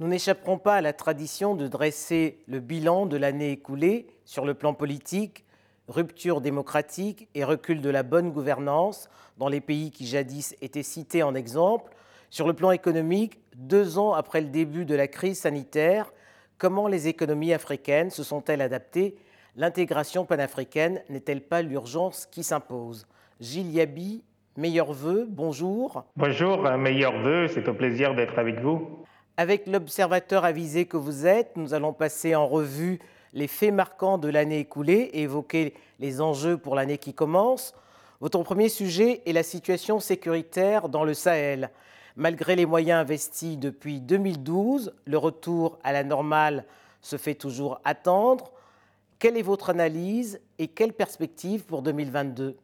Nous n'échapperons pas à la tradition de dresser le bilan de l'année écoulée sur le plan politique, rupture démocratique et recul de la bonne gouvernance dans les pays qui jadis étaient cités en exemple. Sur le plan économique, deux ans après le début de la crise sanitaire, comment les économies africaines se sont-elles adaptées? L'intégration panafricaine n'est-elle pas l'urgence qui s'impose? Gilles Yabi, meilleurs vœux, bonjour. Bonjour, meilleurs vœux, c'est un plaisir d'être avec vous. Avec l'observateur avisé que vous êtes, nous allons passer en revue les faits marquants de l'année écoulée et évoquer les enjeux pour l'année qui commence. Votre premier sujet est la situation sécuritaire dans le Sahel. Malgré les moyens investis depuis 2012, le retour à la normale se fait toujours attendre. Quelle est votre analyse et quelles perspectives pour 2022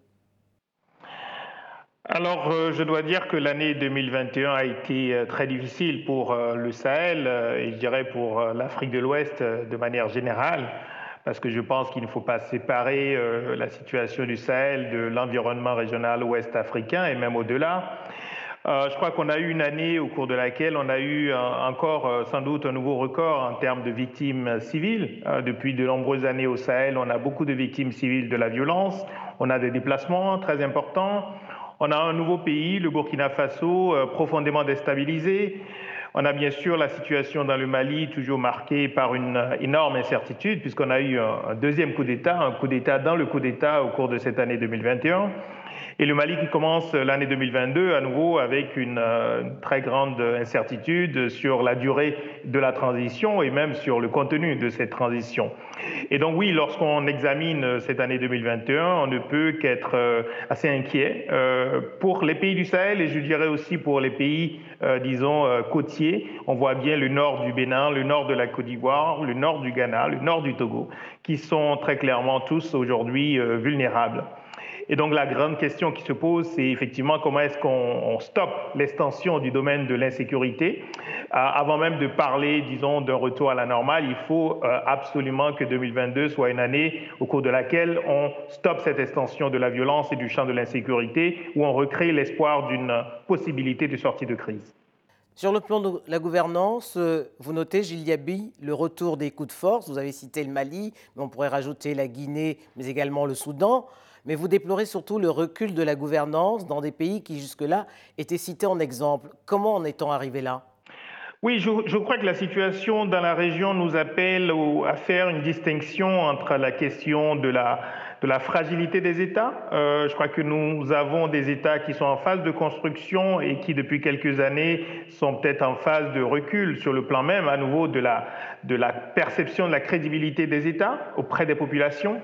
alors, euh, je dois dire que l'année 2021 a été euh, très difficile pour euh, le Sahel et je dirais pour l'Afrique de l'Ouest de manière générale, parce que je pense qu'il ne faut pas séparer la situation du Sahel de l'environnement régional ouest africain et même au-delà. Je crois qu'on a eu une année au cours de laquelle on a eu encore sans doute un nouveau record en termes de victimes civiles. Depuis de nombreuses années au Sahel, on a beaucoup de victimes civiles de la violence, on a des déplacements très importants. On a un nouveau pays, le Burkina Faso, euh, profondément déstabilisé. On a bien sûr la situation dans le Mali, toujours marquée par une euh, énorme incertitude, puisqu'on a eu un deuxième coup d'État, un coup d'État dans le coup d'État au cours de cette année 2021. Et le Mali qui commence l'année 2022 à nouveau avec une euh, très grande incertitude sur la durée de la transition et même sur le contenu de cette transition. Et donc oui, lorsqu'on examine cette année 2021, on ne peut qu'être euh, assez inquiet euh, pour les pays du Sahel et je dirais aussi pour les pays, disons, côtiers. On voit bien le nord du Bénin, le nord de la Côte d'Ivoire, le nord du Ghana, le nord du Togo, qui sont très clairement tous aujourd'hui vulnérables. Et donc la grande question qui se pose, c'est effectivement comment est-ce qu'on stoppe l'extension du domaine de l'insécurité. Euh, avant même de parler, disons, d'un retour à la normale, il faut euh, absolument que 2022 soit une année au cours de laquelle on stoppe cette extension de la violence et du champ de l'insécurité, où on recrée l'espoir d'une possibilité de sortie de crise. Sur le plan de la gouvernance, euh, vous notez, Gilles Yabi, le retour des coups de force. Vous avez cité le Mali, mais on pourrait rajouter la Guinée, mais également le Soudan mais vous déplorez surtout le recul de la gouvernance dans des pays qui jusque-là étaient cités en exemple. Comment en est-on arrivé là? Oui, je, crois que la situation dans la région nous appelle à faire une distinction entre la question de la, de la fragilité des États. Euh, je crois que nous avons des États qui sont en phase de construction et qui, depuis quelques années, sont peut-être en phase de recul sur le plan même, à nouveau, de la, de la perception de la crédibilité des États auprès des populations.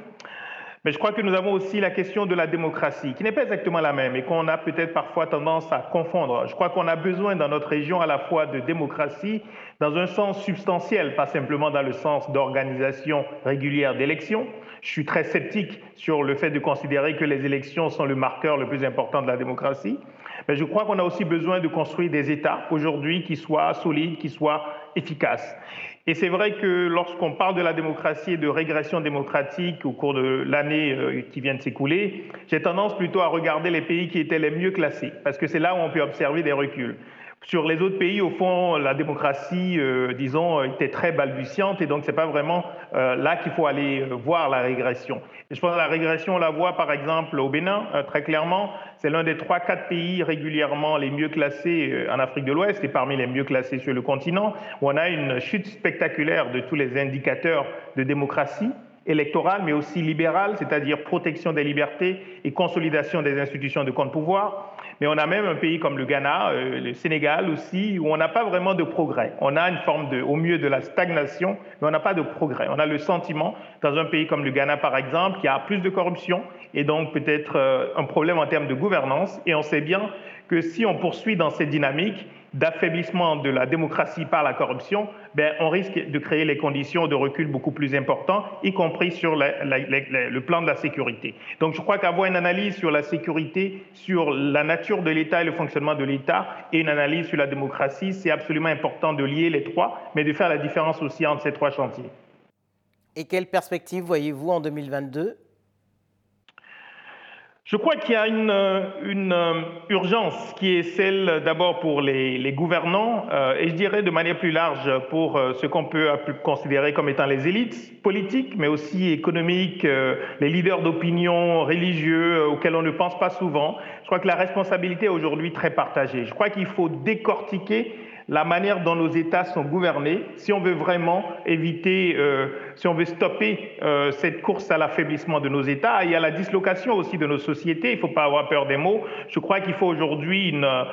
Mais je crois que nous avons aussi la question de la démocratie, qui n'est pas exactement la même et qu'on a peut-être parfois tendance à confondre. Je crois qu'on a besoin dans notre région à la fois de démocratie dans un sens substantiel, pas simplement dans le sens d'organisation régulière d'élections. Je suis très sceptique sur le fait de considérer que les élections sont le marqueur le plus important de la démocratie. Mais je crois qu'on a aussi besoin de construire des États aujourd'hui qui soient solides, qui soient efficaces. Et c'est vrai que lorsqu'on parle de la démocratie et de régression démocratique au cours de l'année euh, qui vient de s'écouler, j'ai tendance plutôt à regarder les pays qui étaient les mieux classés, parce que c'est là où on peut observer des reculs. Sur les autres pays, au fond, la démocratie, euh, disons, était très balbutiante et donc c'est pas vraiment euh, là qu'il faut aller euh, voir la régression. Je pense que la régression, on la voit par exemple au Bénin, très clairement. C'est l'un des trois, quatre pays régulièrement les mieux classés en Afrique de l'Ouest et parmi les mieux classés sur le continent, où on a une chute spectaculaire de tous les indicateurs de démocratie électorale, mais aussi libérale, c'est-à-dire protection des libertés et consolidation des institutions de compte pouvoir. Mais on a même un pays comme le Ghana, euh, le Sénégal aussi, où on n'a pas vraiment de progrès. On a une forme de, au mieux de la stagnation, mais on n'a pas de progrès. On a le sentiment, dans un pays comme le Ghana par exemple, qu'il y a plus de corruption et donc peut-être euh, un problème en termes de gouvernance. Et on sait bien que si on poursuit dans cette dynamique, d'affaiblissement de la démocratie par la corruption, ben, on risque de créer les conditions de recul beaucoup plus importants, y compris sur le plan de la sécurité. Donc je crois qu'avoir une analyse sur la sécurité, sur la nature de l'État et le fonctionnement de l'État, et une analyse sur la démocratie, c'est absolument important de lier les trois, mais de faire la différence aussi entre ces trois chantiers. Et quelle perspective voyez-vous en 2022 je crois qu'il y a une, une, urgence qui est celle d'abord pour les, les gouvernants euh, et je dirais de manière plus large pour euh, ce qu'on peut considérer comme étant les élites politiques, mais aussi économiques, euh, les leaders d'opinion religieux auxquels on ne pense pas souvent. Je crois que la responsabilité est aujourd'hui très partagée. Je crois qu'il faut décortiquer la manière dont nos États sont gouvernés, si on veut vraiment éviter, euh, si on veut stopper euh, cette course à l'affaiblissement de nos États et à la dislocation aussi de nos sociétés, il ne faut pas avoir peur des mots. Je crois qu'il faut aujourd'hui euh,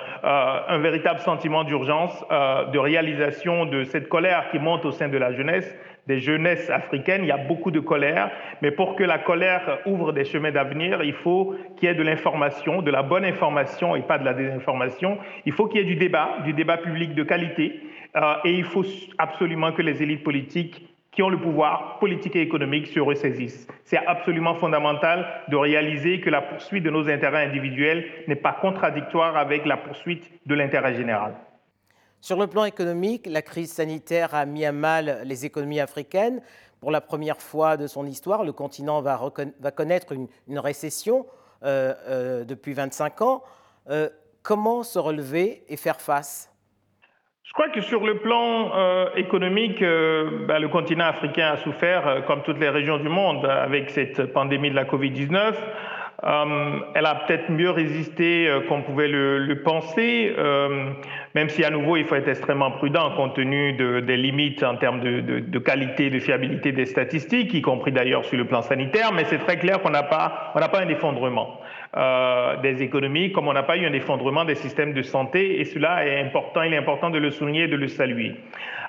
un véritable sentiment d'urgence, de réalisation de cette colère qui monte au sein de la jeunesse des jeunesses africaines, il y a beaucoup de colère, mais pour que la colère ouvre des chemins d'avenir, il faut qu'il y ait de l'information, de la bonne information et pas de la désinformation. Il faut qu'il y ait du débat, du débat public de qualité, euh, et il faut absolument que les élites politiques qui ont le pouvoir politique et économique se ressaisissent. C'est absolument fondamental de réaliser que la poursuite de nos intérêts individuels n'est pas contradictoire avec la poursuite de l'intérêt général. Sur le plan économique, la crise sanitaire a mis à mal les économies africaines. Pour la première fois de son histoire, le continent va, connaître une, récession euh, euh, depuis 25 ans. Euh, comment se relever et faire face? Je crois que sur le plan économique, bah, le continent africain a souffert, comme toutes les régions du monde, avec cette pandémie de la Covid-19. Euh, elle a peut-être mieux résisté euh, qu'on pouvait le, penser, euh, même si à nouveau il faut être extrêmement prudent compte tenu des limites en termes de, de, qualité, de fiabilité des statistiques, y compris d'ailleurs sur le plan sanitaire. Mais c'est très clair qu'on n'a pas, on n'a pas un effondrement. Des économies, comme on n'a pas eu un effondrement des systèmes de santé, et cela est important, il est important de le souligner et de le saluer.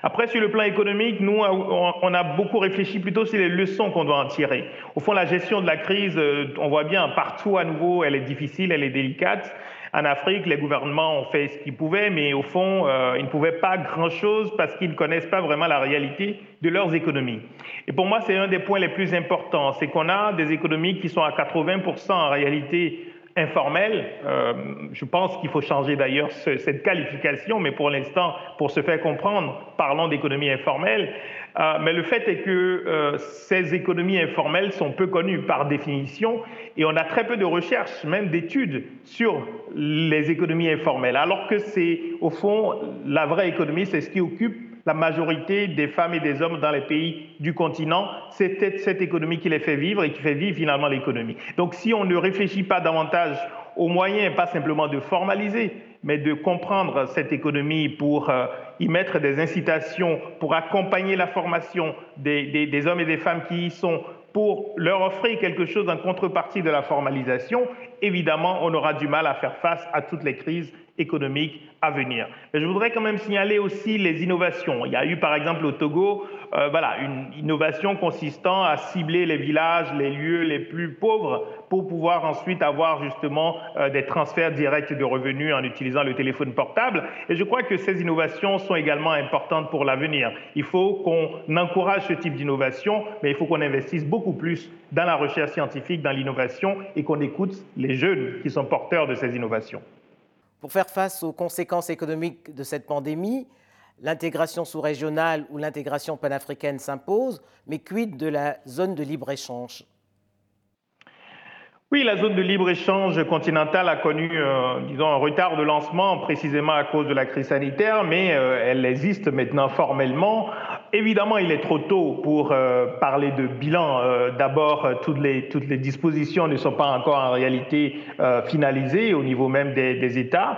Après, sur le plan économique, nous, on a beaucoup réfléchi plutôt sur les leçons qu'on doit en tirer. Au fond, la gestion de la crise, euh, on voit bien partout à nouveau, elle est difficile, elle est délicate. En Afrique, les gouvernements ont fait ce qu'ils pouvaient, mais au fond, euh, ils ne pouvaient pas grand-chose parce qu'ils ne connaissent pas vraiment la réalité de leurs économies. Et pour moi, c'est un des points les plus importants, c'est qu'on a des économies qui sont à 80% en réalité informel. Euh, je pense qu'il faut changer d'ailleurs cette qualification, mais pour l'instant, pour se faire comprendre, parlons d'économie informelle. Euh, mais le fait est que euh, ces économies informelles sont peu connues par définition et on a très peu de recherches, même d'études sur les économies informelles, alors que c'est au fond la vraie économie, c'est ce qui occupe la majorité des femmes et des hommes dans les pays du continent, c'est cette économie qui les fait vivre et qui fait vivre finalement l'économie. Donc si on ne réfléchit pas davantage aux moyens, pas simplement de formaliser, mais de comprendre cette économie pour euh, y mettre des incitations, pour accompagner la formation des, des hommes et des femmes qui y sont, pour leur offrir quelque chose en contrepartie de la formalisation, évidemment, on aura du mal à faire face à toutes les crises économiques à venir. Mais je voudrais quand même signaler aussi les innovations. Il y a eu par exemple au Togo euh, voilà, une innovation consistant à cibler les villages, les lieux les plus pauvres pour pouvoir ensuite avoir justement euh, des transferts directs de revenus en utilisant le téléphone portable. Et je crois que ces innovations sont également importantes pour l'avenir. Il faut qu'on encourage ce type d'innovation, mais il faut qu'on investisse beaucoup plus dans la recherche scientifique, dans l'innovation et qu'on écoute les jeunes qui sont porteurs de ces innovations. Pour faire face aux conséquences économiques de cette pandémie, l'intégration sous-régionale ou l'intégration panafricaine s'impose, mais quid de la zone de libre-échange? Oui, la zone de libre-échange continentale a connu, euh, disons, un retard de lancement précisément à cause de la crise sanitaire, mais euh, elle existe maintenant formellement. Évidemment, il est trop tôt pour euh, parler de bilan. Euh, d'abord, euh, toutes les, toutes les dispositions ne sont pas encore en réalité finalisées au niveau même des, des États,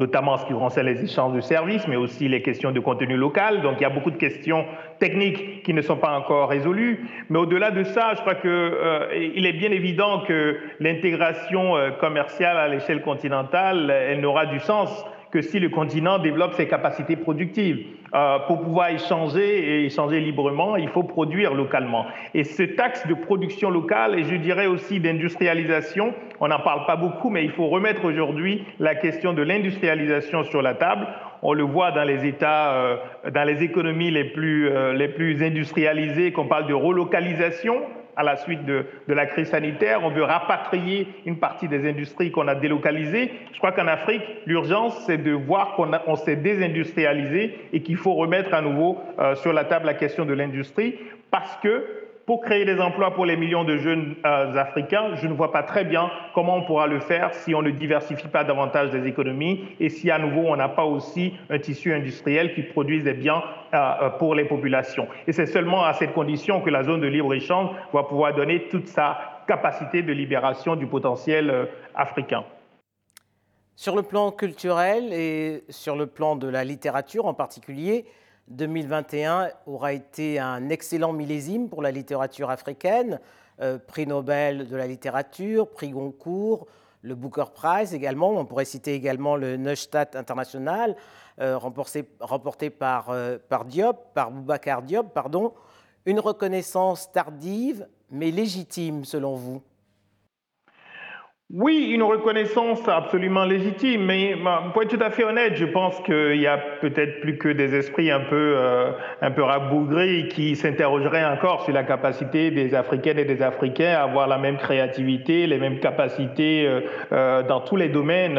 notamment en ce qui concerne les échanges de services, mais aussi les questions de contenu local. Donc, il y a beaucoup de questions techniques qui ne sont pas encore résolues. Mais au-delà de ça, je crois qu'il est bien évident que l'intégration commerciale à l'échelle continentale, elle n'aura du sens que si le continent développe ses capacités productives. Euh, pour pouvoir échanger et échanger librement, il faut produire localement. Et ce axe de production locale, et je dirais aussi d'industrialisation, on n'en parle pas beaucoup, mais il faut remettre aujourd'hui la question de l'industrialisation sur la table. On le voit dans les États, euh, dans les économies les plus, euh, les plus industrialisées, qu'on parle de relocalisation à la suite de, la crise sanitaire. On veut rapatrier une partie des industries qu'on a délocalisées. Je crois qu'en Afrique, l'urgence, c'est de voir qu'on s'est désindustrialisé et qu'il faut remettre à nouveau euh, sur la table la question de l'industrie parce que pour créer des emplois pour les millions de jeunes africains, je ne vois pas très bien comment on pourra le faire si on ne diversifie pas davantage des économies et si à nouveau on n'a pas aussi un tissu industriel qui produise des biens pour les populations. Et c'est seulement à cette condition que la zone de libre-échange va pouvoir donner toute sa capacité de libération du potentiel africain. Sur le plan culturel et sur le plan de la littérature en particulier, 2021 aura été un excellent millésime pour la littérature africaine, euh, prix Nobel de la littérature, prix Goncourt, le Booker Prize également, on pourrait citer également le Neustadt International, euh, remporté, par, euh, par Diop, par Boubacar Diop, pardon. Une reconnaissance tardive mais légitime selon vous? Oui, une reconnaissance absolument légitime, mais pour être tout à fait honnête, je pense qu'il y a peut-être plus que des esprits un peu, euh, un peu rabougris qui s'interrogeraient encore sur la capacité des Africaines et des Africains à avoir la même créativité, les mêmes capacités euh, euh, dans tous les domaines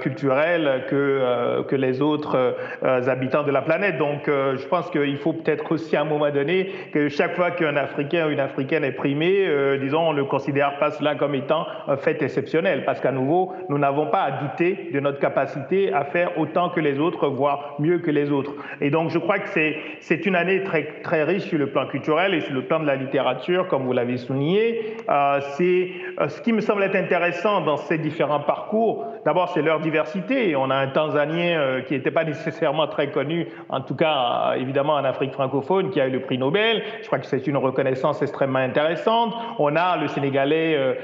culturels que, que les autres habitants de la planète. Donc, je pense qu'il faut peut-être aussi à un moment donné que chaque fois qu'un Africain ou une Africaine est primé, disons, on ne considère pas cela comme étant un fait exceptionnel, parce qu'à nouveau, nous n'avons pas à douter de notre capacité à faire autant que les autres, voire mieux que les autres. Et donc, je crois que c'est une année très, très riche sur le plan culturel et sur le plan de la littérature, comme vous l'avez souligné. Euh, c'est euh, ce qui me semble être intéressant dans ces différents parcours. D'abord, c'est leur diversité. On a un Tanzanien euh, qui n'était pas nécessairement très connu, en tout cas, évidemment, en Afrique francophone, qui a eu le prix Nobel. Je crois que c'est une reconnaissance extrêmement intéressante. On a le Sénégalais euh,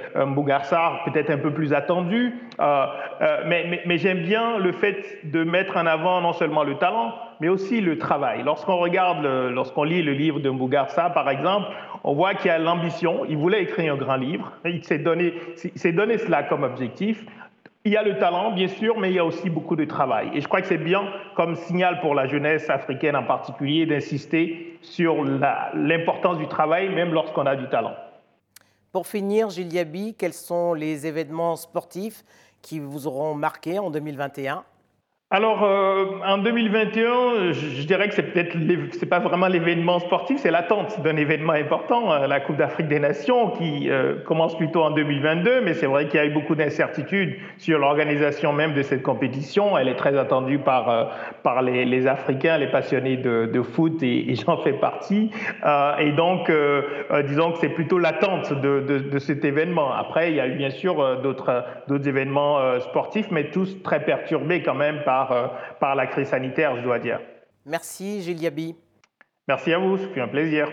Peut-être un peu plus attendu. Euh, euh, mais, j'aime bien le fait de mettre en avant non seulement le talent, mais aussi le travail. Lorsqu'on regarde, lorsqu'on lit le livre de Mbougarsa, par exemple, on voit qu'il a l'ambition, il voulait écrire un grand livre, il s'est donné cela comme objectif. Il y a le talent, bien sûr, mais il y a aussi beaucoup de travail. Et je crois que c'est bien comme signal pour la jeunesse africaine en particulier d'insister sur l'importance du travail, même lorsqu'on a du talent. Pour finir, Gilles quels sont les événements sportifs qui vous auront marqué en 2021 alors, euh, en 2021, je, dirais que c'est peut-être, c'est pas vraiment l'événement sportif, c'est l'attente d'un événement important, euh, la Coupe d'Afrique des Nations, qui euh, commence plutôt en 2022, mais c'est vrai qu'il y a eu beaucoup d'incertitudes sur l'organisation même de cette compétition. Elle est très attendue par, par les, Africains, les passionnés de, foot, et, j'en fais partie. et donc, disons que c'est plutôt l'attente de, de, cet événement. Après, il y a eu bien sûr d'autres, d'autres événements sportifs, mais tous très perturbés quand même par euh, par, la crise sanitaire, je dois dire. Merci Gilles Yabi. Merci à vous, c'est un plaisir.